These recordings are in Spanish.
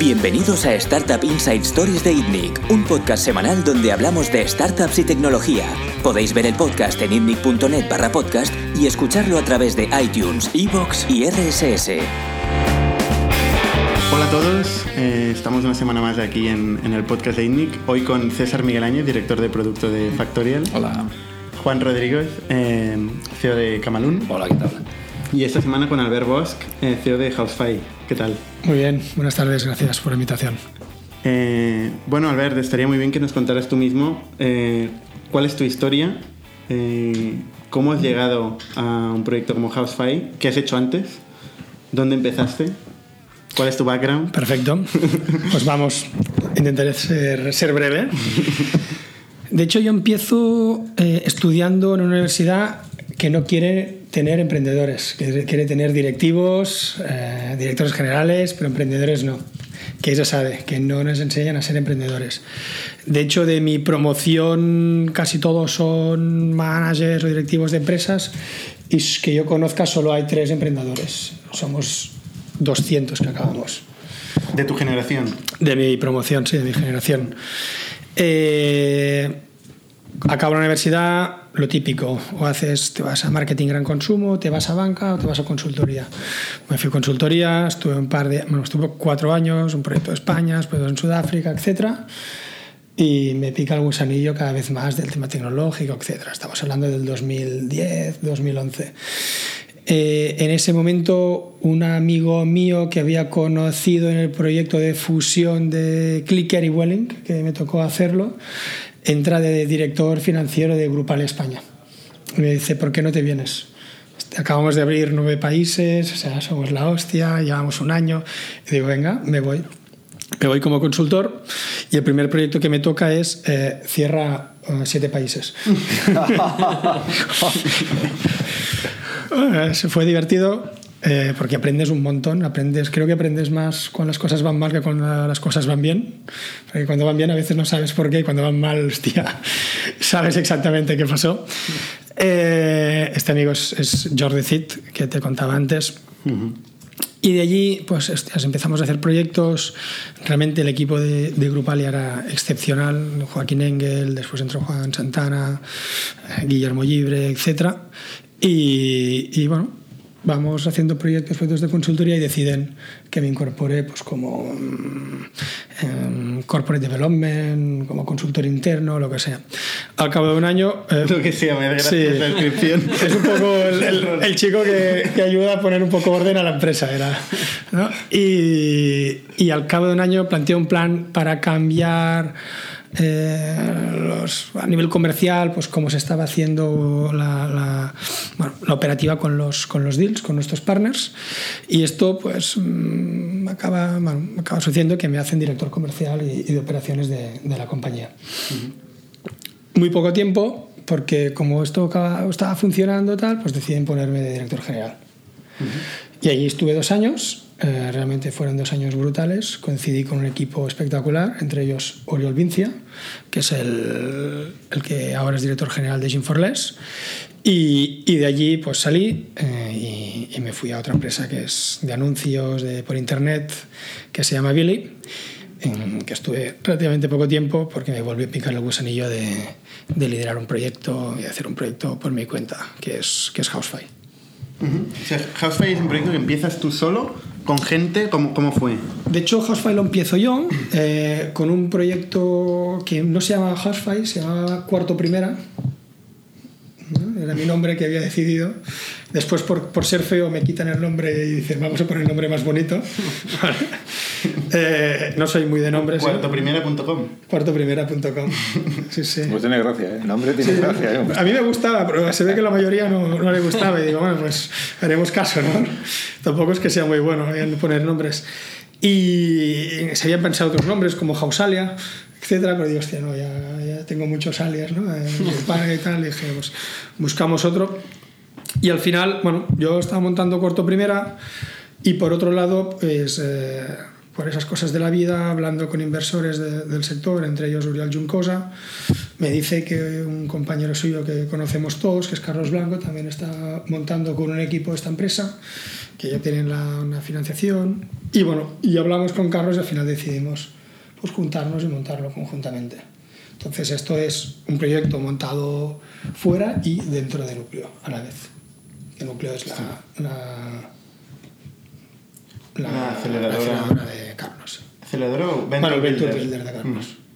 Bienvenidos a Startup Inside Stories de ITNIC, un podcast semanal donde hablamos de startups y tecnología. Podéis ver el podcast en itnic.net barra podcast y escucharlo a través de iTunes, Evox y RSS. Hola a todos, eh, estamos una semana más aquí en, en el podcast de ITNIC, hoy con César Miguel director de producto de Factorial. Hola. Juan Rodríguez, eh, CEO de Camalún. Hola, ¿qué tal? Y esta semana con Albert Bosch, eh, CEO de Housefy. ¿Qué tal? Muy bien, buenas tardes, gracias por la invitación. Eh, bueno, Albert, estaría muy bien que nos contaras tú mismo eh, cuál es tu historia, eh, cómo has llegado a un proyecto como Housefy, qué has hecho antes, dónde empezaste, cuál es tu background. Perfecto, pues vamos, intentaré ser, ser breve. De hecho, yo empiezo estudiando en una universidad que no quiere tener emprendedores, que quiere tener directivos, eh, directores generales, pero emprendedores no. Que eso sabe, que no nos enseñan a ser emprendedores. De hecho, de mi promoción casi todos son managers o directivos de empresas y que yo conozca solo hay tres emprendedores. Somos 200 que acabamos. De tu generación. De mi promoción, sí, de mi generación. Eh, acabo la universidad, lo típico, o haces, te vas a marketing gran consumo, te vas a banca o te vas a consultoría. Me fui a consultoría, estuve un par de, bueno, estuve cuatro años, un proyecto de España, después en Sudáfrica, etcétera, y me pica el gusanillo cada vez más del tema tecnológico, etcétera. Estamos hablando del 2010, 2011. Eh, en ese momento, un amigo mío que había conocido en el proyecto de fusión de Clicker y Welling, que me tocó hacerlo, entra de director financiero de Grupal España. Y me dice, ¿por qué no te vienes? Acabamos de abrir nueve países, o sea, somos la hostia, llevamos un año. Y digo, venga, me voy. Me voy como consultor y el primer proyecto que me toca es eh, cierra uh, siete países. Se fue divertido eh, porque aprendes un montón, aprendes, creo que aprendes más cuando las cosas van mal que cuando las cosas van bien. Porque cuando van bien a veces no sabes por qué y cuando van mal, hostia, sabes exactamente qué pasó. Eh, este amigo es, es Jordi Cid, que te contaba antes. Uh -huh. Y de allí, pues hostias, empezamos a hacer proyectos. Realmente el equipo de, de era excepcional. Joaquín Engel, después entró Juan Santana, Guillermo Libre, etc. Y, y bueno, vamos haciendo proyectos, proyectos de consultoría y deciden que me incorpore pues, como um, corporate development, como consultor interno, lo que sea. Al cabo de un año... Eh, lo que sea, me da sí, la descripción. Es un poco el, el, el chico que, que, ayuda a poner un poco orden a la empresa. Era, ¿no? y, y al cabo de un año planteé un plan para cambiar eh, los, a nivel comercial, pues cómo se estaba haciendo la, la, bueno, la, operativa con los, con los deals, con nuestros partners. Y esto pues mmm, acaba, bueno, acaba sucediendo que me hacen director comercial y, y de operaciones de, de la compañía. Uh -huh. Muy poco tiempo, porque como esto estaba funcionando tal, pues deciden ponerme de director general. Uh -huh. Y allí estuve dos años eh, realmente fueron dos años brutales. Coincidí con un equipo espectacular, entre ellos Oriol Vincia, que es el, el que ahora es director general de Gym for Less. Y, y de allí pues salí eh, y, y, me fui a otra empresa que es de anuncios de, por internet, que se llama Billy, en que estuve relativamente poco tiempo porque me volví a picar el gusanillo de, de liderar un proyecto y hacer un proyecto por mi cuenta, que es, que es Housefy. Uh -huh. o sea, es un proyecto que empiezas tú solo con gente, ¿cómo, cómo fue? De hecho, Housefy lo empiezo yo eh, con un proyecto que no se llamaba Housefy, se llamaba Cuarto Primera. ¿No? Era mi nombre que había decidido. Después, por, por, ser feo, me quitan el nombre y dicen, vamos a poner el nombre más bonito. eh, no soy muy de nombres. Cuartoprimera.com. ¿eh? Cuartoprimera.com. Sí, sí. Pues tiene gracia, ¿eh? El nombre tiene sí, gracia. ¿eh? A mí me gustaba, pero se ve que la mayoría no, no, le gustaba. Y digo, bueno, pues haremos caso, ¿no? Tampoco es que sea muy bueno en poner nombres. Y se habían pensado otros nombres como Jausalia, etcétera, pero digo, hostia, no, ya, ya tengo muchos alias, ¿no? En España y tal, y dije, pues buscamos otro. Y al final, bueno, yo estaba montando corto primera y por otro lado, pues eh, por esas cosas de la vida, hablando con inversores de, del sector, entre ellos Uriel Juncosa, me dice que un compañero suyo que conocemos todos, que es Carlos Blanco, también está montando con un equipo esta empresa, que ya tienen la, una financiación. Y bueno, y hablamos con Carlos y al final decidimos pues, juntarnos y montarlo conjuntamente. Entonces esto es un proyecto montado fuera y dentro de núcleo a la vez. El núcleo es la, la, la, La aceleradora. aceleradora de Carlos. ¿Aceleradora o Venture Bueno, el Venture Builder? Builder de Carlos. Mm.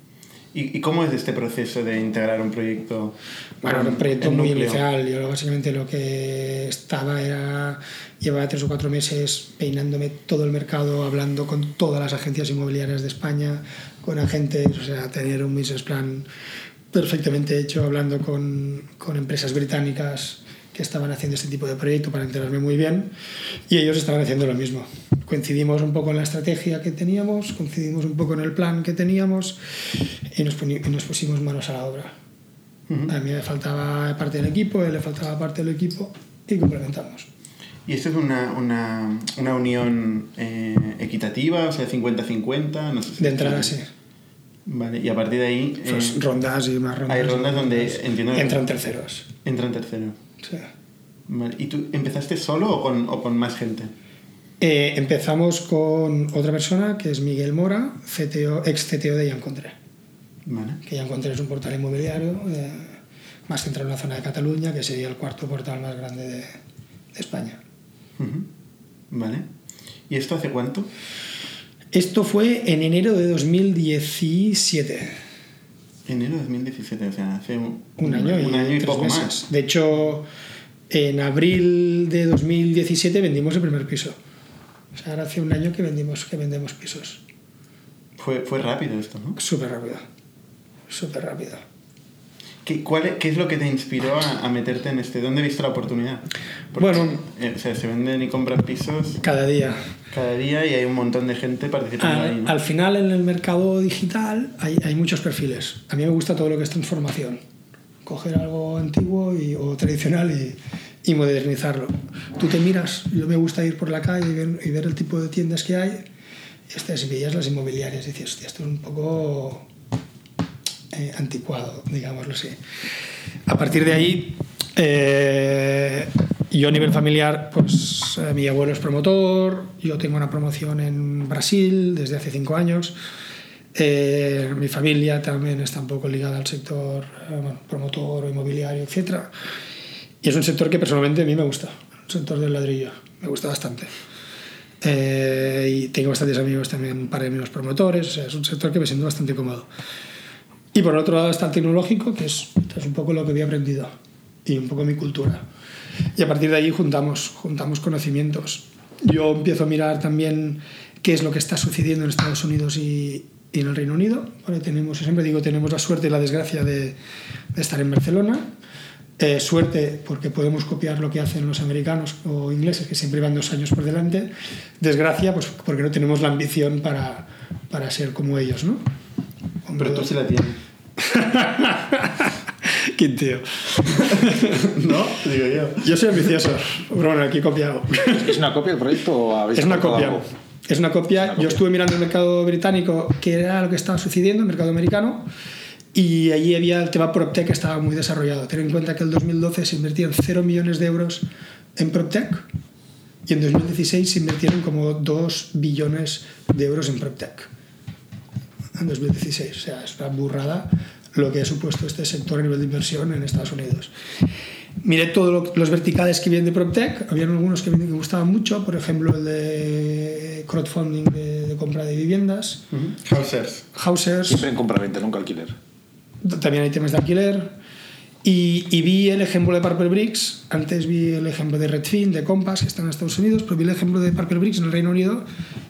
¿Y, cómo es este proceso de integrar un proyecto? Bueno, era un proyecto muy núcleo? inicial. Yo básicamente lo que estaba era. Llevaba tres o cuatro meses peinándome todo el mercado, hablando con todas las agencias inmobiliarias de España, con agentes, o sea, tener un business plan perfectamente hecho, hablando con, con empresas británicas que estaban haciendo este tipo de proyecto para enterarme muy bien y ellos estaban haciendo lo mismo. Coincidimos un poco en la estrategia que teníamos, coincidimos un poco en el plan que teníamos y nos, y nos pusimos manos a la obra. A mí me faltaba parte del equipo, a él le faltaba parte del equipo y complementamos. ¿Y esto es una, una, una unión eh, equitativa, o sea, 50-50? No sé si- De entrada sí. Vale, y a partir de ahí eh, Pues rondas y más rondas. hay rondas donde rondas. entiendo Entran terceros. entran tercero. Sí. Vale. ¿Y tú empezaste solo o con, o con más gente? Eh, empezamos con otra persona que es Miguel Mora, CTO, ex CTO de Yancontré. Vale. Que Yancontré es un portal inmobiliario eh, más centrado en la zona de Cataluña, que sería el cuarto portal más grande de, de España. Vale. ¿Y esto hace cuánto? Esto fue en enero de 2017. Enero de 2017, o sea, hace un, Un año y, un año y tres poco meses. más. De hecho, en abril de 2017 vendimos el primer piso. O sea, ahora hace un año que vendimos que vendemos pisos. Fue, fue rápido esto, ¿no? Súper rápido. Súper rápido. ¿Qué, cuál, es- ¿Qué es lo que te inspiró a, a meterte en este? ¿Dónde viste la oportunidad? Bueno. eh, o sea, se venden y compran pisos Cada día. cada día y hay un montón de gente participando ahí, Al, ¿no? al final, en el mercado digital hay, hay muchos perfiles. A mí me gusta todo lo que es transformación. Coger algo antiguo y, o tradicional y, y modernizarlo. Tú te miras, yo me gusta ir por la calle y ver, y ver el tipo de tiendas que hay. Este, si veías las inmobiliarias, dices, hostia, esto es un poco eh, anticuado, digámoslo así. A partir de ahí, eh, yo a nivel familiar, pues eh, mi abuelo es promotor, yo tengo una promoción en Brasil desde hace cinco años. Eh, mi familia también está un poco ligada al sector promotor o inmobiliario, etc. Y es un sector que personalmente a mí me gusta, el sector del ladrillo, me gusta bastante. Y tengo bastantes amigos también, un par de amigos promotores, es un sector que me siento bastante cómodo. Y por otro lado está el tecnológico, que es, es un poco lo que había aprendido y un poco mi cultura. Y a partir de ahí juntamos, juntamos conocimientos. Yo empiezo a mirar también qué es lo que está sucediendo en Estados Unidos y, y en el Reino Unido. Porque tenemos, siempre digo, tenemos la suerte y la desgracia de, de estar en Barcelona. Eh, suerte porque podemos copiar lo que hacen los americanos o ingleses, que siempre van dos años por delante. Desgracia, pues porque no tenemos la ambición para, para ser como ellos, ¿no? Pero tú sí la tienes. Qué tío. ¿No? Digo yo. Yo soy ambicioso, pero bueno, aquí he copiado. ¿Es una copia del proyecto o habéis Es una copia. algo? Es una copia. Yo estuve mirando el mercado británico, que era lo que estaba sucediendo, el mercado americano, y allí había el tema PropTech que estaba muy desarrollado. Ten en cuenta que en el 2012 se invertían 0 millones de euros en PropTech y en 2016 se invirtieron como 2 billones de euros en PropTech. En 2016. O sea, es una burrada lo que ha supuesto este sector a nivel de inversión en Estados Unidos. Miré todos los verticales que vienen de PropTech, había algunos que me gustaban mucho, por ejemplo el de crowdfunding de, de compra de viviendas, Ujú. Hausers. Housers, Siempre en compraventa, nunca alquiler. también hay temas de alquiler. Y, y vi el ejemplo de Purple Bricks, antes vi el ejemplo de Redfin, de Compass, que están en Estados Unidos, pero vi el ejemplo de Purple Bricks en el Reino Unido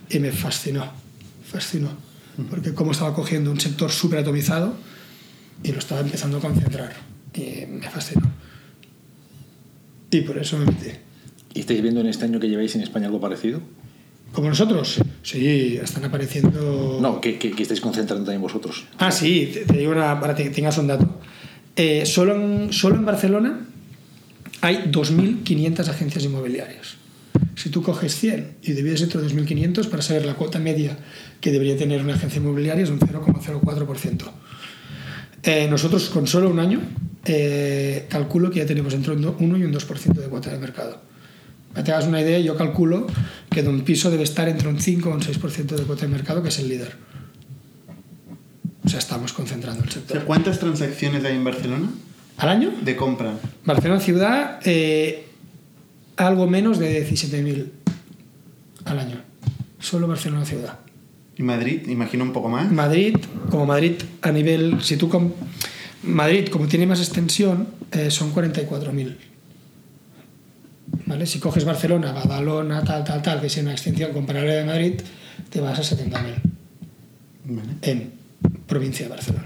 y me fascinó, fascinó, porque cómo estaba cogiendo un sector súper atomizado y lo estaba empezando a concentrar. Y me fascinó. Y por eso me metí. ¿Y estáis viendo en este año que lleváis en España algo parecido? ¿Como nosotros? Sí, están apareciendo... No, que, que, que estáis concentrando también vosotros. Ah, sí, te, te digo una, para que tengas un dato. Eh, solo, en, solo en Barcelona hay 2.500 agencias inmobiliarias. Si tú coges 100 y divides entre 2.500 para saber la cuota media que debería tener una agencia inmobiliaria es un 0,04%. Eh, nosotros con solo un año eh, calculo que ya tenemos entre un 1 y un 2% de cuota de mercado. Para que te hagas una idea, yo calculo que de un piso debe estar entre un 5 o un 6% de cuota de mercado, que es el líder. O sea, estamos concentrando el O sea, sector. ¿Cuántas transacciones hay en Barcelona ¿Al año? de compra? Barcelona ciudad, eh, algo menos de 17.000 al año. Solo Barcelona ciudad. ¿Y Madrid? Imagino un poco más. Madrid, como Madrid a nivel, si tú com- Madrid como tiene más extensión, eh, son 44.000. ¿Vale? Si coges Barcelona, Badalona, tal, tal, tal, que es una extensión comparable de Madrid, te vas a 70.000 Vale, en provincia de Barcelona.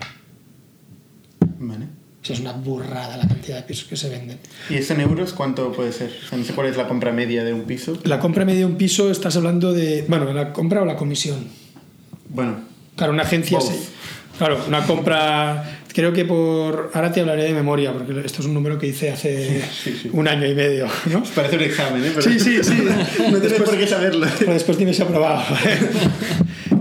vale. O sea, es una burrada la cantidad de pisos que se venden. ¿Y eso en euros cuánto puede ser? No sé cuál es la compra media de un piso. La compra media de un piso, estás hablando de, bueno, la compra o la comisión. Bueno, Claro, una agencia. Se- claro, una compra. Creo que por. Ahora te hablaré de memoria, porque esto es un número que hice hace Sí, sí. un año y medio, ¿no? parece un examen, ¿eh? Pero Sí, sí, sí. no tienes por qué saberlo. Pero después tienes aprobado.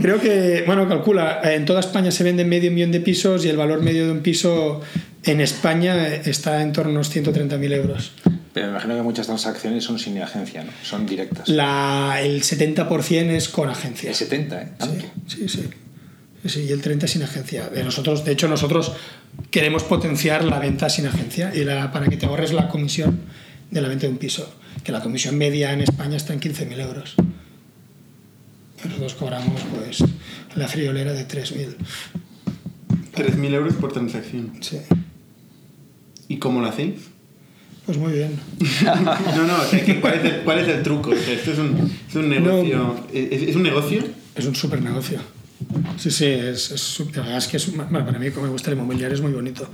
Creo que, bueno, calcula, en toda España se venden medio millón de pisos y el valor medio de un piso en España está en torno a unos 130.000 euros. Pero me imagino que muchas transacciones son sin agencia, ¿no? Son directas. La, el 70% es con El agencia. 70, ¿eh? Tanto. Sí, sí, sí. Sí, y el 30 sin agencia. De nosotros, de hecho, nosotros queremos potenciar la venta sin agencia y la- para que te ahorres la comisión de la venta de un piso, que la comisión media en España está en 15.000 euros. Nosotros cobramos pues la friolera de 3.000. 3.000 euros por transacción. Sí. ¿Y cómo lo hacéis? Pues muy bien. No, no, o sea, ¿cuál, es el, cuál es el truco? O sea, esto es un, es un negocio. ¿Es, es un negocio? Es un súper negocio. Sí, sí, es, es, la verdad es que es, bueno, para mí, como me gusta el inmobiliario, es muy bonito.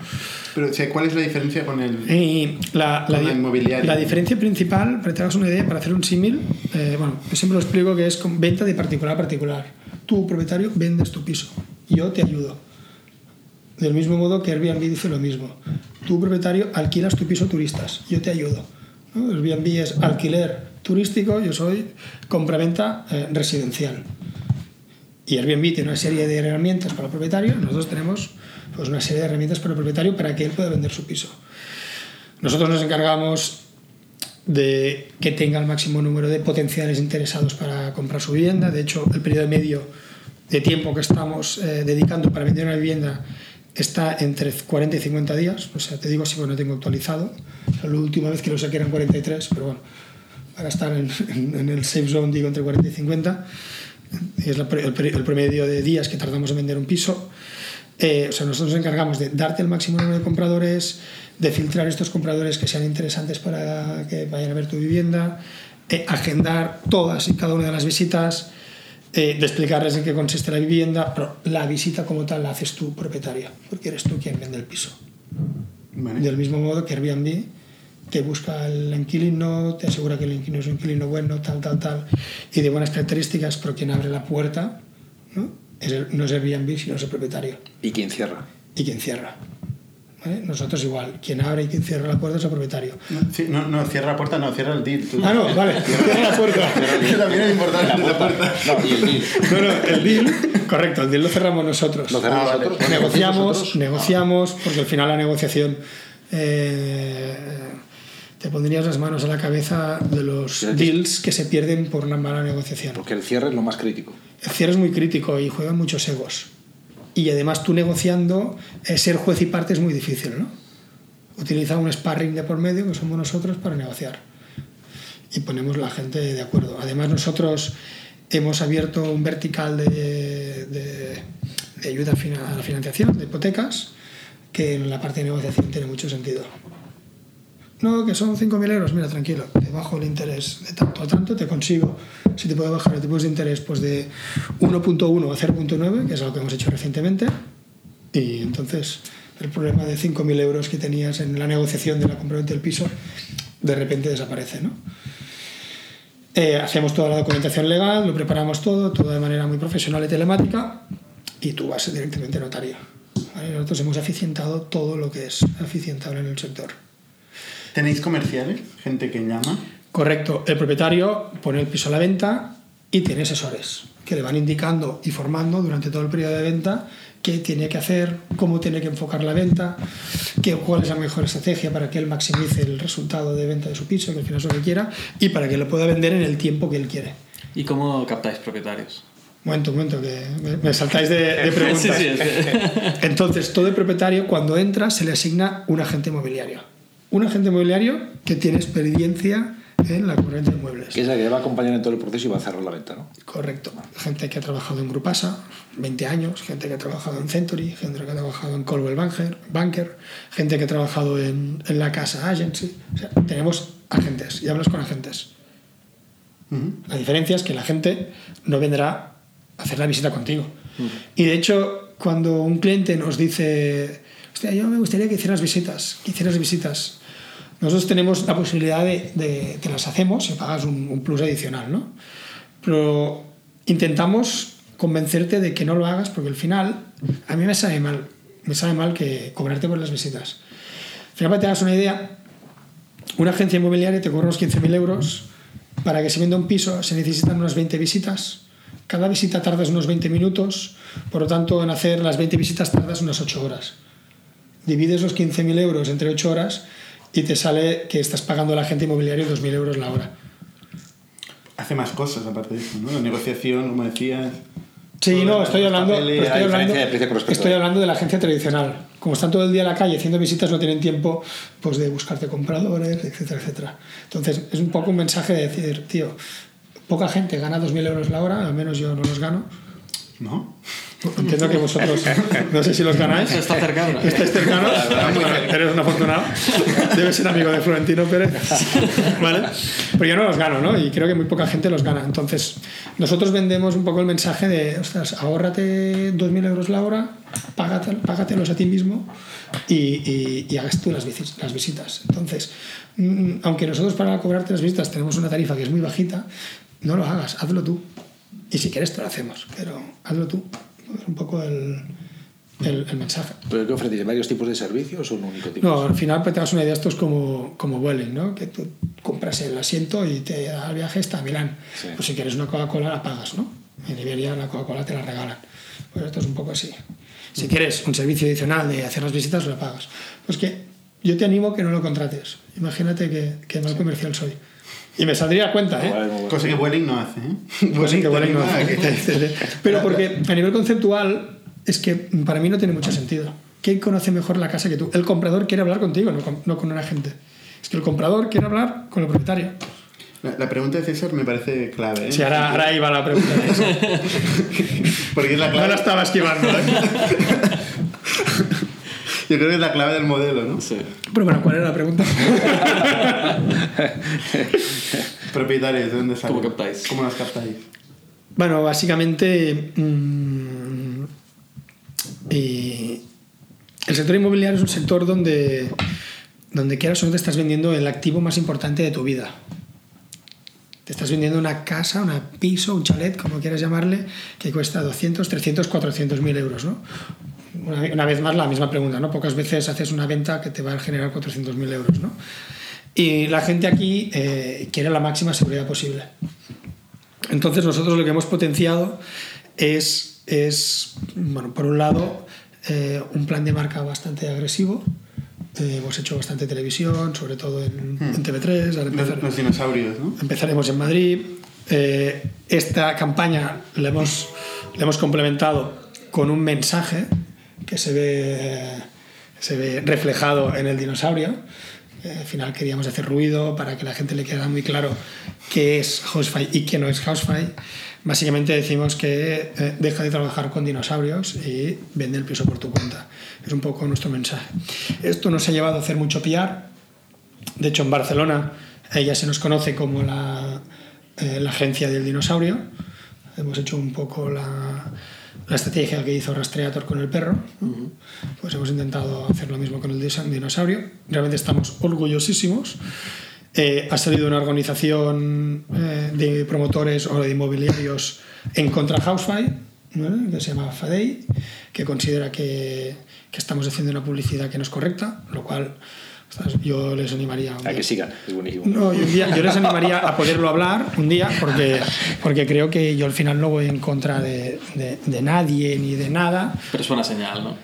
Pero, o sea, ¿cuál es la diferencia con el.? Y la, Con la inmobiliaria. la diferencia principal, para que te hagas una idea, para hacer un símil, eh, bueno, yo siempre lo explico que es con venta de particular a particular. Tú, propietario, vendes tu piso. Yo te ayudo. Del mismo modo que Airbnb dice lo mismo. Tú, propietario, alquilas tu piso turistas. Yo te ayudo. ¿no? Airbnb es alquiler turístico, yo soy compraventa eh, residencial. Y Airbnb tiene una serie de herramientas para el propietario, nosotros tenemos pues, una serie de herramientas para el propietario para que él pueda vender su piso. Nosotros nos encargamos de que tenga el máximo número de potenciales interesados para comprar su vivienda. De hecho, el periodo medio de tiempo que estamos eh, dedicando para vender una vivienda está entre 40 y 50 días. O sea, te digo así porque no tengo actualizado. La última vez que lo saqué eran 43, pero bueno, para estar en, en- en el safe zone digo entre 40 y 50. Es la el, el promedio de días que tardamos en vender un piso. Eh, o sea, nosotros nos encargamos de darte el máximo número de compradores, de filtrar estos compradores que sean interesantes para que vayan a ver tu vivienda, eh, agendar todas y cada una de las visitas, eh, de explicarles en qué consiste la vivienda, pero la visita como tal la haces tú, propietario, porque eres tú quien vende el piso. Vale. Del mismo modo que Airbnb te busca el inquilino, te asegura que el inquilino es un inquilino bueno, tal, tal, tal, y de buenas características, pero quien abre la puerta ¿no? Es el- no es Airbnb, sino es el propietario ¿Y quién cierra? y quien cierra. ¿Vale? Nosotros igual, quien abre y quien cierra la puerta es el propietario. No, no, no, cierra la puerta, no, cierra el deal. tú. Ah, no, vale, cierra la puerta. Que también es importante la puerta. No, y el deal. No, no, el deal, correcto, el deal lo cerramos nosotros. Lo cerramos Ah, vale. nosotros. negociamos, Nosotros. negociamos, porque al final la negociación eh, te pondrías las manos a la cabeza de los deals que se pierden por una mala negociación. Porque el cierre es lo más crítico. El cierre es muy crítico y juegan muchos egos. Y además tú negociando, eh, ser juez y parte es muy difícil, ¿no? Utiliza un sparring de por medio, que somos nosotros, para negociar. Y ponemos la gente de acuerdo. Además nosotros hemos abierto un vertical de, de- de ayuda a la financiación, de hipotecas, que en la parte de negociación tiene mucho sentido. No, que son 5.000 euros, mira, tranquilo, te bajo el interés de tanto a tanto, te consigo, si te puedo bajar el tipo de interés pues de 1.1 a 0.9, que es algo que hemos hecho recientemente, y entonces el problema de 5.000 euros que tenías en la negociación de la compraventa del piso, de repente desaparece, ¿no? Eh, hacemos toda la documentación legal, lo preparamos todo, todo de manera muy profesional y telemática, y tú vas directamente notario. ¿vale? Nosotros hemos eficientado todo lo que es eficientable en el sector. ¿Tenéis comerciales? Gente que llama. Correcto, el propietario pone el piso a la venta y tiene asesores. que le van indicando y formando durante todo el periodo de venta qué tiene que hacer, cómo tiene que enfocar la venta, qué, cuál es la mejor estrategia para que él maximice el resultado de venta de su piso, que al final es lo que quiera, y para que lo pueda vender en el tiempo que él quiere. ¿Y cómo captáis propietarios? Momento, momento, que me, saltáis de, de preguntas. Sí, sí, que- Entonces, todo el propietario, cuando entra, se le asigna un agente inmobiliario. Un agente inmobiliario que tiene experiencia en la compraventa de inmuebles. Que es la que va a acompañar en todo el proceso y va a cerrar la venta, ¿no? Correcto. Gente que ha trabajado en Grupasa, 20 años, gente que ha trabajado en Century, gente que ha trabajado en Coldwell Banker, Banker gente que ha trabajado en, en la casa Agency. O sea, tenemos agentes y hablas con agentes. La diferencia es que la gente no vendrá a hacer la visita contigo. Y de hecho, cuando un cliente nos dice, hostia, yo me gustaría que hicieras visitas, que hicieras visitas, nosotros tenemos la posibilidad de, de que las hacemos y pagas un, un plus adicional, ¿no? Pero intentamos convencerte de que no lo hagas porque al final a mí me sabe mal, me sabe mal que cobrarte por las visitas. Al final, para que te hagas una idea, una agencia inmobiliaria te cobra unos 15.000 euros. Para que se venda un piso se necesitan unas 20 visitas. Cada visita tardas unos 20 minutos. Por lo tanto, en hacer las 20 visitas tardas unas 8 horas. Divides los 15.000 euros entre 8 horas y te sale que estás pagando a la agente inmobiliaria 2.000 euros la hora. Hace más cosas aparte de eso, ¿no? La negociación, como decías. Sí, no, estoy hablando, papeles, estoy hablando, de estoy a- hablando de la agencia tradicional. Como están todo el día en la calle haciendo visitas, no tienen tiempo pues, de buscarte compradores, etcétera, etcétera. Entonces, es un poco un mensaje de decir, tío, poca gente gana 2.000 euros la hora, al menos yo no los gano. ¿No? Entiendo que vosotros, no sé si los ganáis. Está cercano. Estáis cercanos. Eres un afortunado. Debes ser amigo de Florentino Pérez. ¿Vale? Pero yo no los gano, ¿no? Y creo que muy poca gente los gana. Entonces, nosotros vendemos un poco el mensaje de, ostras, ahórrate 2.000 euros la hora, págate, págatelos a ti mismo y, y, y hagas tú las, visis- las visitas. Entonces, mm, aunque nosotros para cobrarte las visitas tenemos una tarifa que es muy bajita, no lo hagas, hazlo tú. Y si quieres te lo hacemos, pero hazlo tú. Es un poco el, el, el mensaje. ¿Pero qué ofrecéis? ¿Varios tipos de servicios o un único tipo? No, al final, para que te hagas una idea, esto es como, como Vueling, ¿no? Que tú compras el asiento y te da el viaje hasta Milán. Sí. Pues si quieres una Coca-Cola, la pagas, ¿no? En Iberia la Coca-Cola te la regalan. Pues esto es un poco así. Si quieres un servicio adicional de hacer las visitas, lo pagas. Pues que yo te animo que no lo contrates. Imagínate que, que mal comercial soy. Y me saldría a cuenta, ¿eh? Bueno. Cosa que Welling no hace, ¿eh? Que Vueling no hace. Pero porque a nivel conceptual es que para mí no tiene mucho sentido. ¿Quién conoce mejor la casa que tú? El comprador quiere hablar contigo, no con, no con un agente. Es que el comprador quiere hablar con el propietario. La, la pregunta de César me parece clave, ¿eh? Sí, ahora, ahora iba la pregunta. Porque es la No la estaba esquivando. ¿eh? Yo creo que es la clave del modelo, ¿no? Sí. Pero bueno, ¿cuál era la pregunta? Propietarios, ¿de dónde salen? ¿Cómo captáis? ¿Cómo las captáis? Bueno, básicamente mm, y el sector inmobiliario es un sector donde, donde quieras o no te estás vendiendo el activo más importante de tu vida. Te estás vendiendo una casa, un piso, un chalet, como quieras llamarle, que cuesta 200, 300, 400 mil euros. ¿no? Una, vez más la misma pregunta, ¿no? Pocas veces haces una venta que te va a generar 400 mil euros. ¿no? Y la gente aquí eh, quiere la máxima seguridad posible. Entonces nosotros lo que hemos potenciado es, es bueno, por un lado, eh, un plan de marca bastante agresivo. Eh, hemos hecho bastante televisión, sobre todo en, en TV3. ahora Los, empezar- los dinosaurios, ¿no? Empezaremos en Madrid. Esta campaña la hemos, la hemos complementado con un mensaje que se ve, se ve reflejado en el dinosaurio. Eh, al final queríamos hacer ruido para que la gente le quedara muy claro qué es Housefly y qué no es Housefly. Básicamente decimos que eh, deja de trabajar con dinosaurios y vende el piso por tu cuenta. Es un poco nuestro mensaje. Esto nos ha llevado a hacer mucho PR. De hecho, en Barcelona ella se nos conoce como la, eh, la agencia del dinosaurio. Hemos hecho un poco la, la estrategia que hizo Rastreator con el perro. Pues hemos intentado hacer lo mismo con el dinosaurio. Realmente estamos orgullosísimos. Eh, ha salido una organización eh, de promotores o de inmobiliarios en contra de Housefly, ¿no? que se llama FADEI, que considera que, que estamos haciendo una publicidad que no es correcta, lo cual Ostras, Yo les animaría. A día. que sigan, es buenísimo. No, y un día- yo les animaría a poderlo hablar un día, porque, porque creo que yo al final no voy en contra de, de- de nadie ni de nada. Pero es buena señal, ¿no?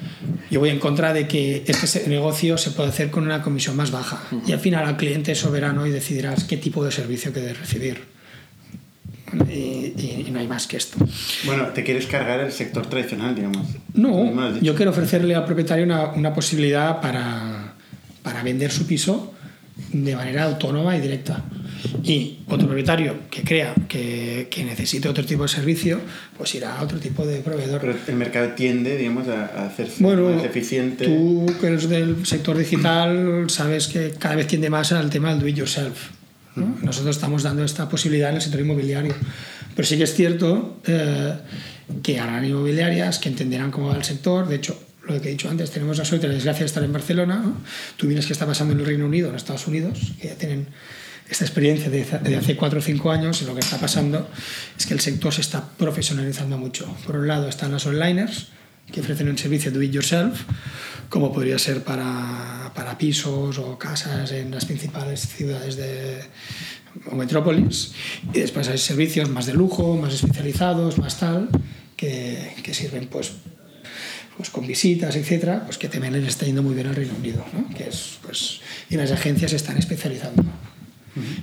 Yo voy en contra de que este negocio se puede hacer con una comisión más baja. Y al final al cliente es soberano y decidirás qué tipo de servicio que debe recibir. Y, y- y no hay más que esto. Bueno, te quieres cargar el sector tradicional, digamos. No, yo quiero ofrecerle al propietario una, una posibilidad para, para vender su piso de manera autónoma y directa. Y otro propietario que crea que, que necesite otro tipo de servicio, pues irá a otro tipo de proveedor. Pero el mercado tiende, digamos, a, hacerse Bueno, más eficiente. tú que eres del sector digital sabes que cada vez tiende más al tema del do it yourself. ¿no? Nosotros estamos dando esta posibilidad en el sector inmobiliario. Pero sí que es cierto eh, que harán inmobiliarias que entenderán cómo va el sector. De hecho, lo que he dicho antes, tenemos la suerte la desgracia de estar en Barcelona. ¿no? Tú miras qué está pasando en el Reino Unido, en Estados Unidos, que ya tienen esta experiencia de, hace 4 o 5 años y lo que está pasando es que el sector se está profesionalizando mucho. Por un lado están los onliners, que ofrecen un servicio do it yourself, como podría ser para, para pisos o casas en las principales ciudades de, o metrópolis. Y después hay servicios más de lujo, más especializados, más tal, que, que sirven pues, pues con visitas, etcétera, pues que también les está yendo muy bien al Reino Unido. ¿no? Que es, pues, y las agencias están especializando.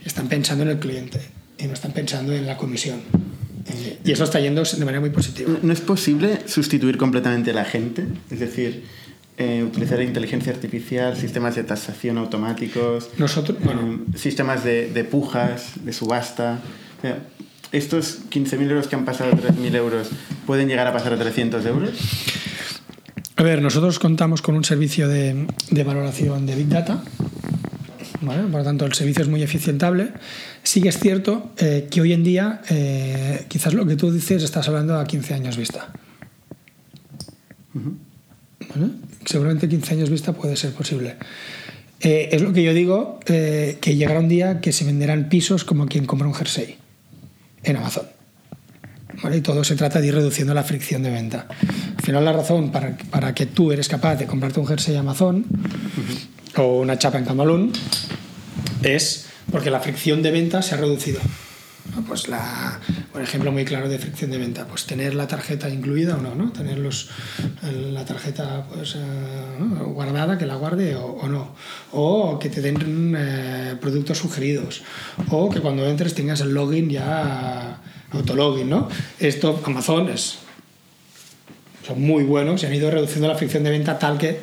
Están pensando en el cliente y no están pensando en la comisión. Eh, Y eso está yendo de manera muy positiva. ¿No es posible sustituir completamente a la gente? Es decir, eh, utilizar inteligencia artificial, sistemas de tasación automáticos, Nosotros, bueno, eh, sistemas de, de pujas, de subasta. O sea, ¿Estos 15.000 euros que han pasado a 3.000 euros pueden llegar a pasar a 300 euros? A ver, nosotros contamos con un servicio de, de valoración de Big Data. ¿vale? Por lo tanto, el servicio es muy eficientable. Sí que es cierto eh, que hoy en día, eh, quizás lo que tú dices, estás hablando a 15 años vista. ¿Vale? Seguramente 15 años vista puede ser posible. Eh, es lo que yo digo, que llegará un día que se venderán pisos como quien compra un jersey en Amazon. ¿Vale? Y todo se trata de ir reduciendo la fricción de venta. Al final la razón para, para que tú eres capaz de comprarte un jersey Amazon o una chapa en Camalún es porque la fricción de venta se ha reducido. Pues la, un ejemplo muy claro de fricción de venta, pues tener la tarjeta incluida o no, ¿no? Tener los, la tarjeta pues, eh, guardada, que la guarde o, o no. O que te den eh, productos sugeridos. O que cuando entres tengas el login ya autologin, ¿no? Esto Amazon es son muy buenos y han ido reduciendo la fricción de venta tal que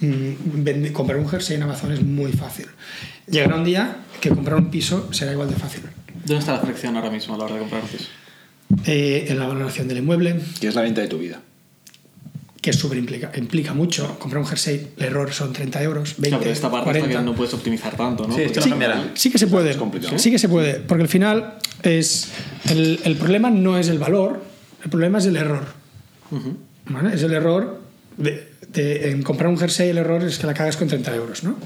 mm, vende- comprar un jersey en Amazon es muy fácil. Llegará un día que comprar un piso será igual de fácil. ¿Dónde está la fricción ahora mismo a la hora de comprar un piso? Eh, en la valoración del inmueble, Que es la venta de tu vida. Que es súper implica, implica mucho. Comprar un jersey, el error son 30 euros, 20, Claro, pero esta parte es 40. la que no puedes optimizar tanto, ¿no? Sí, final- Sí que se puede. Es complicado. Sí que se puede. Porque al final es. El, el problema no es el valor, el problema es el error. ¿Vale? Es el error. De, de- en comprar un jersey, el error es que la cagas con 30 euros, ¿no?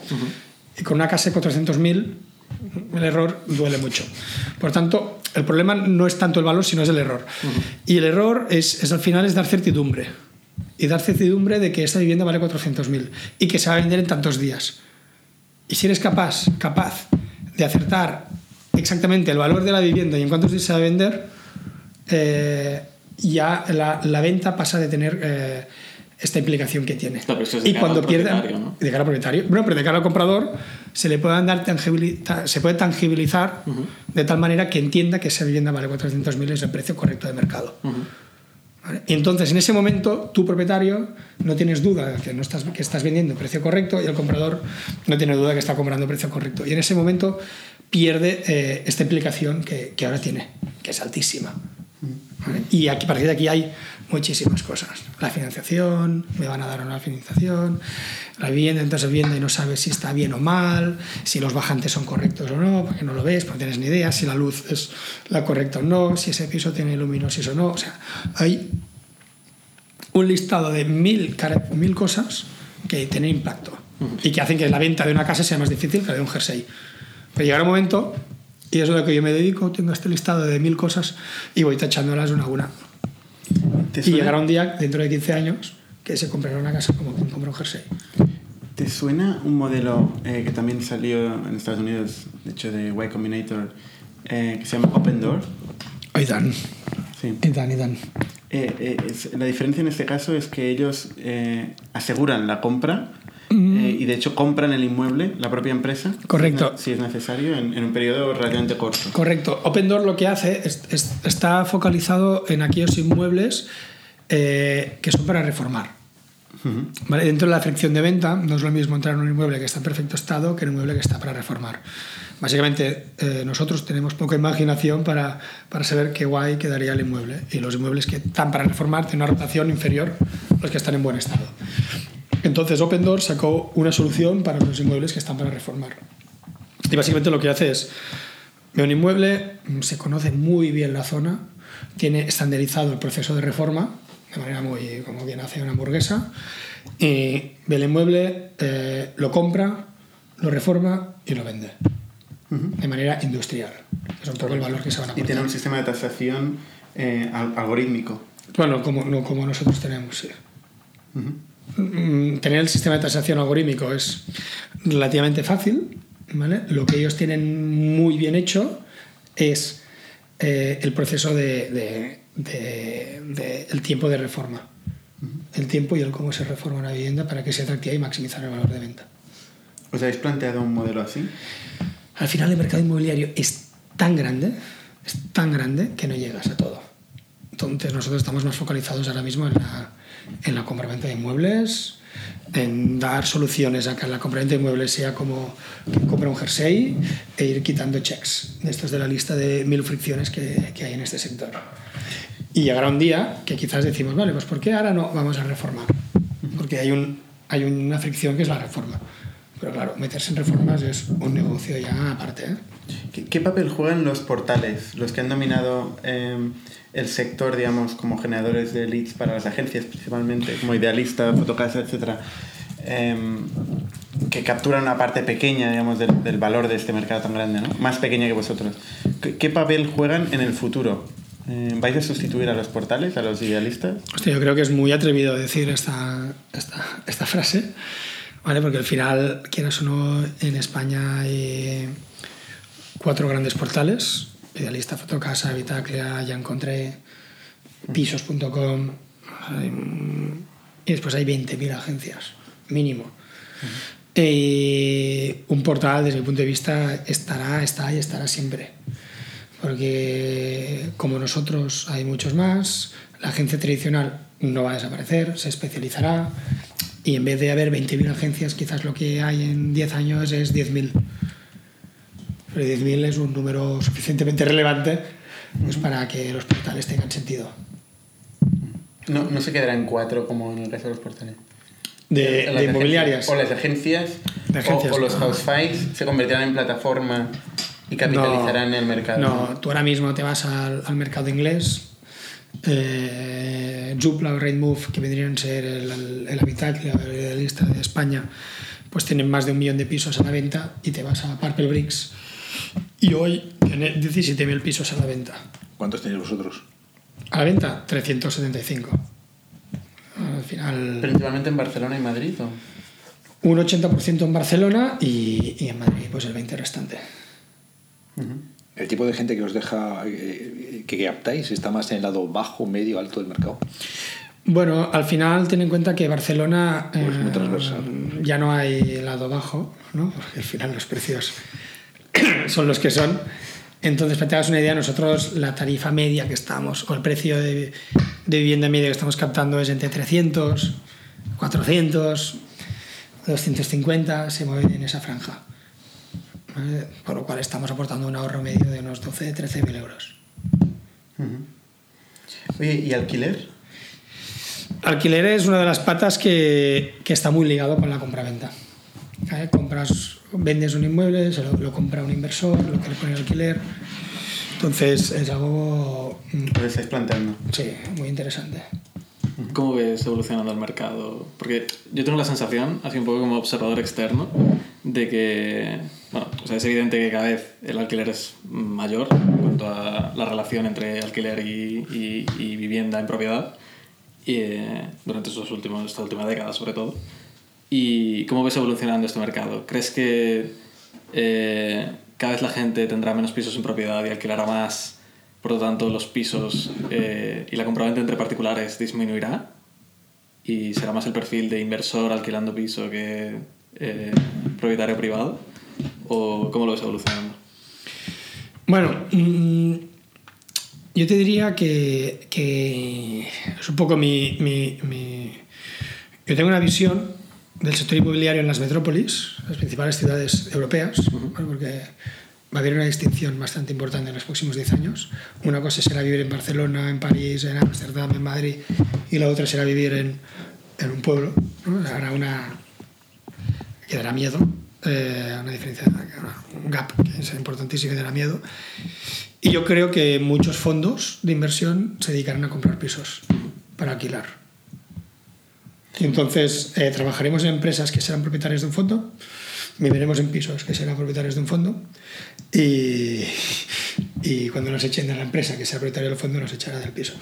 Y con una casa de 400.000, el error duele mucho. Por tanto, el problema no es tanto el valor, sino es el error. Y el error es, es al final es dar certidumbre. Y dar certidumbre de que esta vivienda vale 400.000 y que se va a vender en tantos días. Y si eres capaz, capaz de acertar exactamente el valor de la vivienda y en cuántos días se va a vender, eh, ya la, la venta pasa de tener eh, esta implicación que tiene. Es y cuando propietario, ¿no? de cara al propietario, bueno, pero de cara al comprador se le puede dar se puede tangibilizar de tal manera que entienda que esa vivienda vale 400.000 es el precio correcto de mercado. ¿Vale? Y entonces, en ese momento, tu propietario no tienes duda de que, no estás, que estás vendiendo precio correcto y el comprador no tiene duda de que está comprando precio correcto. Y en ese momento pierde eh, esta implicación que, que ahora tiene, que es altísima. ¿Vale? Y aquí, a partir de aquí hay muchísimas cosas. La financiación, me van a dar una financiación, la vivienda, entonces vivienda y no sabes si está bien o mal, si los bajantes son correctos o no, porque no lo ves, porque tienes ni idea, si la luz es la correcta o no, si ese piso tiene luminosis o no. O sea, hay un listado de mil, mil cosas que tienen impacto y que hacen que la venta de una casa sea más difícil que la de un jersey. Pero llegará un momento, y es lo que yo me dedico, tengo este listado de mil cosas y voy tachándolas una a una. ¿Te Y llegará un día, dentro de 15 años, que se comprará una casa como quien compra un jersey. ¿Te suena un modelo eh, que también salió en Estados Unidos, de hecho de Y Combinator, eh, que se llama Open Door? Y dan, Sí. y dan, y dan. Eh, es- la diferencia en este caso es que ellos aseguran la compra y de hecho compran el inmueble, la propia empresa. Correcto. Si es necesario, en, en un periodo relativamente corto. Correcto. Open Door lo que hace es, es- está focalizado en aquellos inmuebles eh, que son para reformar. Ujú. ¿Vale? Dentro de la fricción de venta no es lo mismo entrar en un inmueble que está en perfecto estado que en un inmueble que está para reformar. Básicamente eh, nosotros tenemos poca imaginación para, para saber qué guay quedaría el inmueble y los inmuebles que están para reformar tienen una rotación inferior a los que están en buen estado. Entonces Open Door sacó una solución para los inmuebles que están para reformar. Y básicamente lo que hace es, ve un inmueble, se conoce muy bien la zona, tiene estandarizado el proceso de reforma, de manera muy como bien hace una hamburguesa, y ve el inmueble, eh, lo compra, lo reforma y lo vende. De manera industrial. Es un poco el valor que se van a Y tiene aportar. un sistema de tasación eh, al- algorítmico. Bueno, como, no, como nosotros tenemos, sí. Mm, Tener el sistema de tasación algorítmico es relativamente fácil. ¿vale? Lo que ellos tienen muy bien hecho es eh, el proceso de, de- de- de- el tiempo de reforma. El tiempo y el cómo se reforma una vivienda para que sea atractiva y maximizar el valor de venta. ¿Os habéis planteado un modelo así? Al final el mercado inmobiliario es tan grande, es tan grande que no llegas a todo. Entonces nosotros estamos más focalizados ahora mismo en la, en la compraventa de inmuebles, en dar soluciones a que la compraventa de inmuebles sea como quien compra un jersey e ir quitando checks de estos de la lista de mil fricciones que, que hay en este sector. Y llegará un día que quizás decimos, vale, pues ¿por qué ahora no vamos a reformar? Porque hay, un, hay una fricción que es la reforma. Pero claro, meterse en reformas es un negocio ya aparte. ¿eh? ¿Qué, qué papel juegan los portales, los que han dominado eh, el sector, digamos, como generadores de leads para las agencias principalmente, como Idealista, Fotocasa, etcétera, eh, que capturan una parte pequeña, digamos, del, del valor de este mercado tan grande, ¿no? Más pequeña que vosotros. ¿Qué, qué papel juegan en el futuro? Eh, ¿Vais a sustituir a los portales, a los idealistas? Hostia, yo creo que es muy atrevido decir esta, esta, esta frase, ¿vale? Porque al final, quieras o no, en España hay cuatro grandes portales, Idealista, Fotocasa, Vitaclea, Ya Encontré, Pisos.com, y después hay 20.000 agencias, mínimo. Y un portal, desde mi punto de vista, estará, está y estará siempre. Porque como nosotros hay muchos más, la agencia tradicional no va a desaparecer, se especializará y en vez de haber 20.000 agencias, quizás lo que hay en 10 años es 10.000. Pero 10.000 es un número suficientemente relevante pues, para que los portales tengan sentido. No, no se quedará en cuatro como en el resto de los portales. De, de inmobiliarias. O las agencias, De agencias, o, o los house files se convertirán en plataforma y capitalizarán No, el mercado. No, tú ahora mismo te vas al, al mercado inglés, eh, Joomla o Rightmove, que vendrían a ser el, el, Habitacle, el idealista de España, pues tienen más de un millón de pisos a la venta y te vas a Purple Bricks y hoy tiene 17.000 pisos a la venta. ¿Cuántos tenéis vosotros? A la venta, 375. Al final, Principalmente en Barcelona y Madrid. ¿o? un 80% en Barcelona y, y en Madrid, pues el 20% restante. El tipo de gente que os deja, eh, que captáis, está más en el lado bajo, medio, alto del mercado. Bueno, al final ten en cuenta que Barcelona Pues muy eh, transversal. ya no hay lado bajo, ¿no? Porque al final los precios son los que son. Entonces, para que te hagas una idea, nosotros la tarifa media que estamos, o el precio de, de vivienda media que estamos captando es entre 300, 400, 250, se mueve en esa franja. ¿vale? Por lo cual estamos aportando un ahorro medio de unos 12, 13 mil euros. Oye, ¿y alquiler? Alquiler es una de las patas que, que está muy ligado con la compraventa. ¿Vale? Compras, vendes un inmueble, se lo, lo compra un inversor, lo que le pone alquiler. Entonces es algo, mm, Lo estáis planteando. sí, muy interesante. ¿Cómo ves evolucionando el mercado? Porque yo tengo la sensación, así un poco como observador externo, de que, bueno, o sea, es evidente que cada vez el alquiler es mayor en cuanto a la relación entre alquiler y, y- y vivienda en propiedad, y, eh, durante estos últimos, esta última década sobre todo. ¿Y cómo ves evolucionando este mercado? ¿Crees que eh, cada vez la gente tendrá menos pisos en propiedad y alquilará más? Por lo tanto, los pisos eh, y la compraventa entre particulares disminuirá y será más el perfil de inversor alquilando piso que eh, propietario privado. ¿O cómo lo ves evolucionando? Bueno, mm, yo te diría que, es un poco mi, mi- Yo tengo una visión del sector inmobiliario en las metrópolis, las principales ciudades europeas, ¿vale? porque va a haber una distinción bastante importante en los próximos 10 años. Una cosa será vivir en Barcelona, en París, en Ámsterdam, en Madrid, y la otra será vivir en, en un pueblo. ¿no? Habrá una, que dará miedo, eh, una diferencia, un gap que es importantísimo y dará miedo. Y yo creo que muchos fondos de inversión se dedicarán a comprar pisos para alquilar. Y entonces eh, trabajaremos en empresas que serán propietarias de un fondo, viviremos en pisos que serán propietarios de un fondo y, y cuando nos echen de la empresa que sea propietaria del fondo nos echará del piso.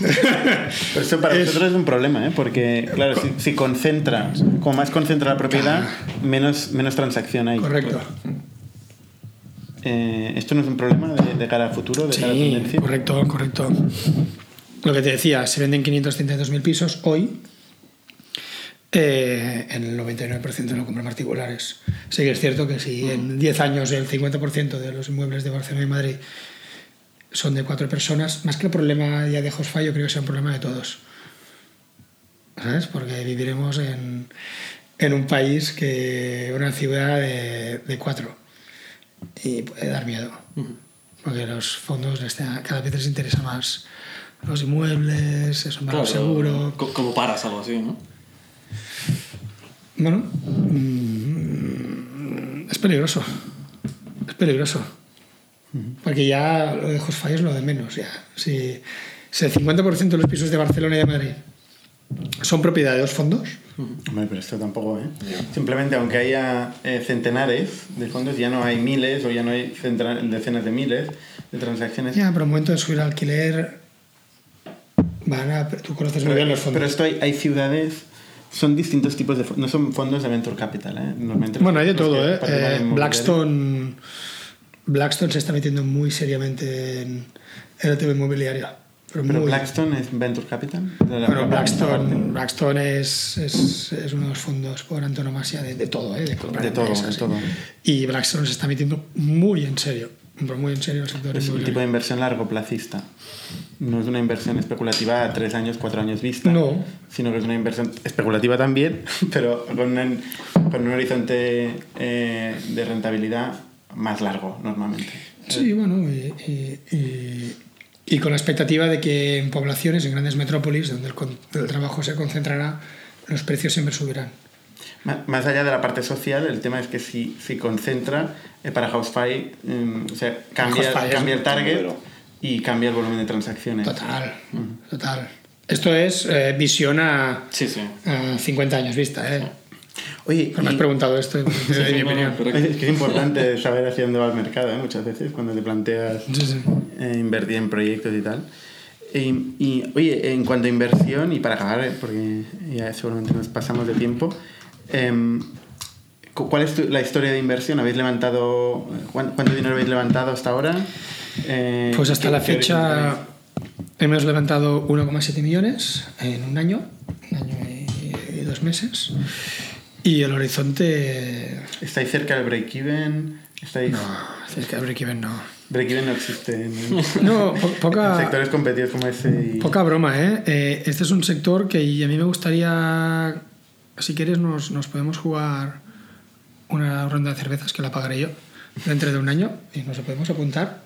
Pero esto para Es- nosotros es un problema, ¿eh? porque, claro, si, si concentras, como más concentra la propiedad, menos, menos transacción hay. Correcto. Eh, ¿Esto no es un problema de, de cara al futuro, de cara a Sí, tendencia? correcto, correcto. Lo que te decía, se venden 532.000 pisos hoy. Eh, en el 99% no compran particulares. Sí que es cierto que si en 10 años el 50% de los inmuebles de Barcelona y Madrid son de cuatro personas, más que el problema ya de Josfa, yo creo que sea un problema de todos. ¿Sabes? Porque viviremos en, en un país que una ciudad de, de cuatro y puede dar miedo. Porque los fondos da- cada vez les interesa más los inmuebles, es un valor Claro, seguro. co- Como paras algo así, ¿no? Bueno, mm, es peligroso. Es peligroso. Porque ya lo de Josfai es lo de menos. Ya. Si, si el 50% de los pisos de Barcelona y de Madrid son propiedad de dos fondos, Hombre, pero esto tampoco, ¿eh? Simplemente, aunque haya eh, centenares de fondos, ya no hay miles o ya no hay centra- decenas de miles de transacciones. ya, pero al momento de subir al alquiler, van a. Tú conoces muy bien los fondos. Pero esto hay, hay ciudades, son distintos tipos de fondos, no son fondos de venture capital, ¿eh? Normalmente Bueno, hay de todo, que ¿eh? Eh. Blackstone, Blackstone se está metiendo muy seriamente en, en el tema inmobiliario. Pero, Blackstone es venture capital. Bueno, la- Blackstone, Blackstone es, es, es uno de los fondos por antonomasia de, de todo, ¿eh? de, comprar De todo, de todo. ¿eh? Y Blackstone se está metiendo muy en serio, muy en serio en el sector Es un tipo de inversión largo placista. No es una inversión especulativa a tres años, cuatro años vista. No. Sino que es una inversión especulativa también, pero con un, con un horizonte eh, de rentabilidad más largo, normalmente. Sí, bueno, y, y- y- y con la expectativa de que en poblaciones, en grandes metrópolis, donde el, el trabajo se concentrará, los precios siempre subirán. Más allá de la parte social, el tema es que si, si concentra eh, para Housefy, mm, o sea, cambia, cambia el target y cambia el volumen de transacciones. Total, total. Esto es eh, visión a, Sí, sí. a 50 años vista. ¿eh? Oye, Me has y- preguntado esto doy mi no, opinión. es que es importante saber hacia dónde va el mercado, ¿eh? muchas veces, cuando te planteas Sí, sí. eh, invertir en proyectos y tal. Y, y, oye, en cuanto a inversión, y para acabar, eh, porque ya seguramente nos pasamos de tiempo, em, cu- ¿cuál es tu- la historia de inversión? ¿Habéis levantado, cuán- cuánto dinero habéis levantado hasta ahora? Eh, Pues hasta ¿qué- la fecha hemos levantado 1,7 millones en un año, un año y, dos meses. Y el horizonte. ¿Estáis cerca del break-even? ¿Estáis... No, cerca de break-even no. Break-even no existe en, No, po- en poca, sectores competitivos como ese. y- poca broma, ¿eh? Eh, Este es un sector que a mí me gustaría. Si quieres, nos, nos podemos jugar una ronda de cervezas que la pagaré yo dentro de un año y nos podemos apuntar,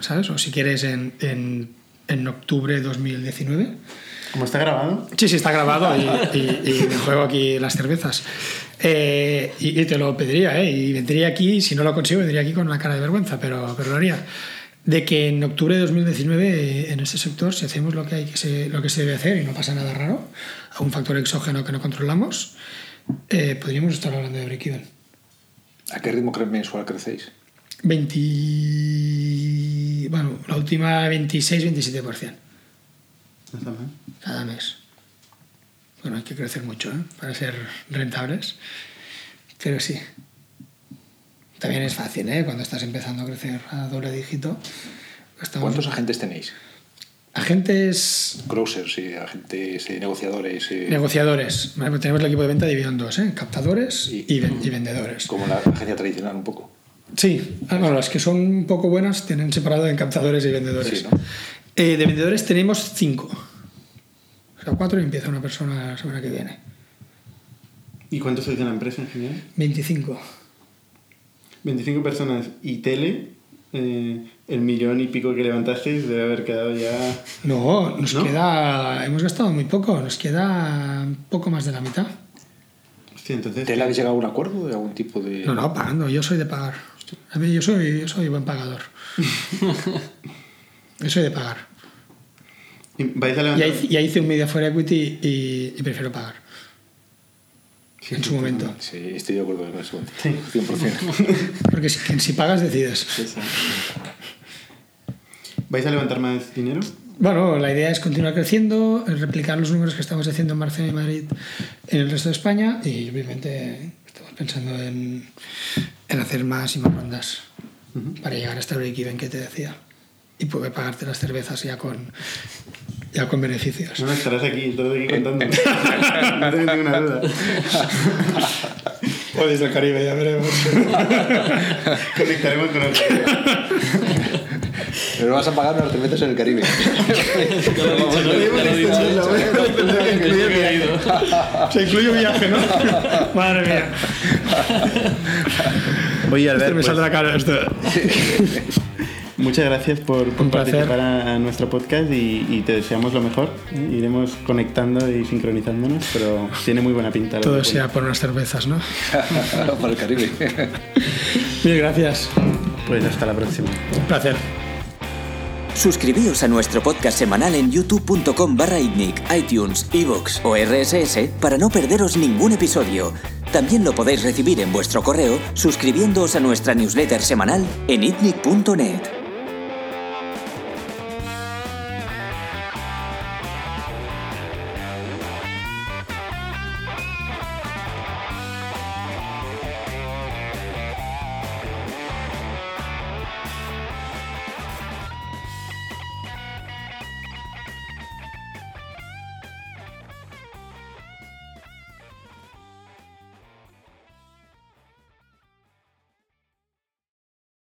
¿sabes? O si quieres en, en, en octubre de 2019. ¿Cómo está grabado? Sí, sí, está grabado y, y- y me juego aquí las cervezas. Eh, y, y te lo pediría, ¿eh? Y vendría aquí, si no lo consigo, vendría aquí con una cara de vergüenza, pero, pero lo haría. De que en octubre de 2019, eh, en este sector, si hacemos lo que, hay que se, lo que se debe hacer y no pasa nada raro, a un factor exógeno que no controlamos, eh, podríamos estar hablando de break-even. ¿A qué ritmo mensual crecéis? 20. Bueno, la última 26-27% No está mal. cada mes. Bueno, hay que crecer mucho ¿eh? para ser rentables, pero sí. También es fácil, ¿eh? Cuando estás empezando a crecer a doble dígito. estamos- ¿Cuántos agentes tenéis? Agentes Grocers, sí, agentes, eh, negociadores. eh, negociadores. Pues Tenemos el equipo de venta dividido en dos, ¿eh? captadores Y- y, ven- y vendedores. como la agencia tradicional, un poco. Sí, ah, bueno, las que son un poco buenas tienen separado en captadores y vendedores. Sí, ¿no? Eh, de vendedores tenemos cinco. O sea, cuatro y empieza una persona la semana que viene. ¿Y cuántos sois de la empresa en general? 25. 25 personas y tele, eh, el millón y pico que levantasteis debe haber quedado ya... No, nos ¿No? queda. Hemos gastado muy poco, nos queda un poco más de la mitad. Hostia, entonces... ¿Te habéis llegado a un acuerdo de algún tipo de.? No, no, pagando, yo soy de pagar. A mí, yo soy, yo soy buen pagador. yo soy de pagar. ¿Y ¿Vais a Ya levantar? hice, ya hice un media for equity y, y prefiero pagar. Sí, en su momento. Sí, estoy de acuerdo con eso. 100%. Porque si, pagas, decides. Sí, sí. ¿Vais a levantar más dinero? Bueno, la idea es continuar creciendo, replicar los números que estamos haciendo en Barcelona y Madrid en el resto de España y obviamente estamos pensando en, en hacer más y más rondas para llegar a este break-even que te decía y poder pagarte las cervezas ya con, ya con beneficios. No, estarás aquí, estarás aquí contando. no tengo ninguna duda. O desde el Caribe, ya veremos. Conectaremos con el... Pero vas a pagar unas cervezas en el Caribe. Se incluye viaje, ¿no? Madre mía. Oye, Albert, me pues, saldrá caro esto. Muchas gracias por, por participar a, a nuestro podcast y, y te deseamos lo mejor. Iremos conectando y sincronizándonos, pero tiene muy buena pinta. Todo sea por unas cervezas, ¿no? Para el Caribe. Mil gracias. Pues hasta la próxima. Un placer. Suscribíos a nuestro podcast semanal en youtube.com barra itnic, iTunes, iVoox o RSS para no perderos ningún episodio. También lo podéis recibir en vuestro correo suscribiéndoos a nuestra newsletter semanal en itnic.net.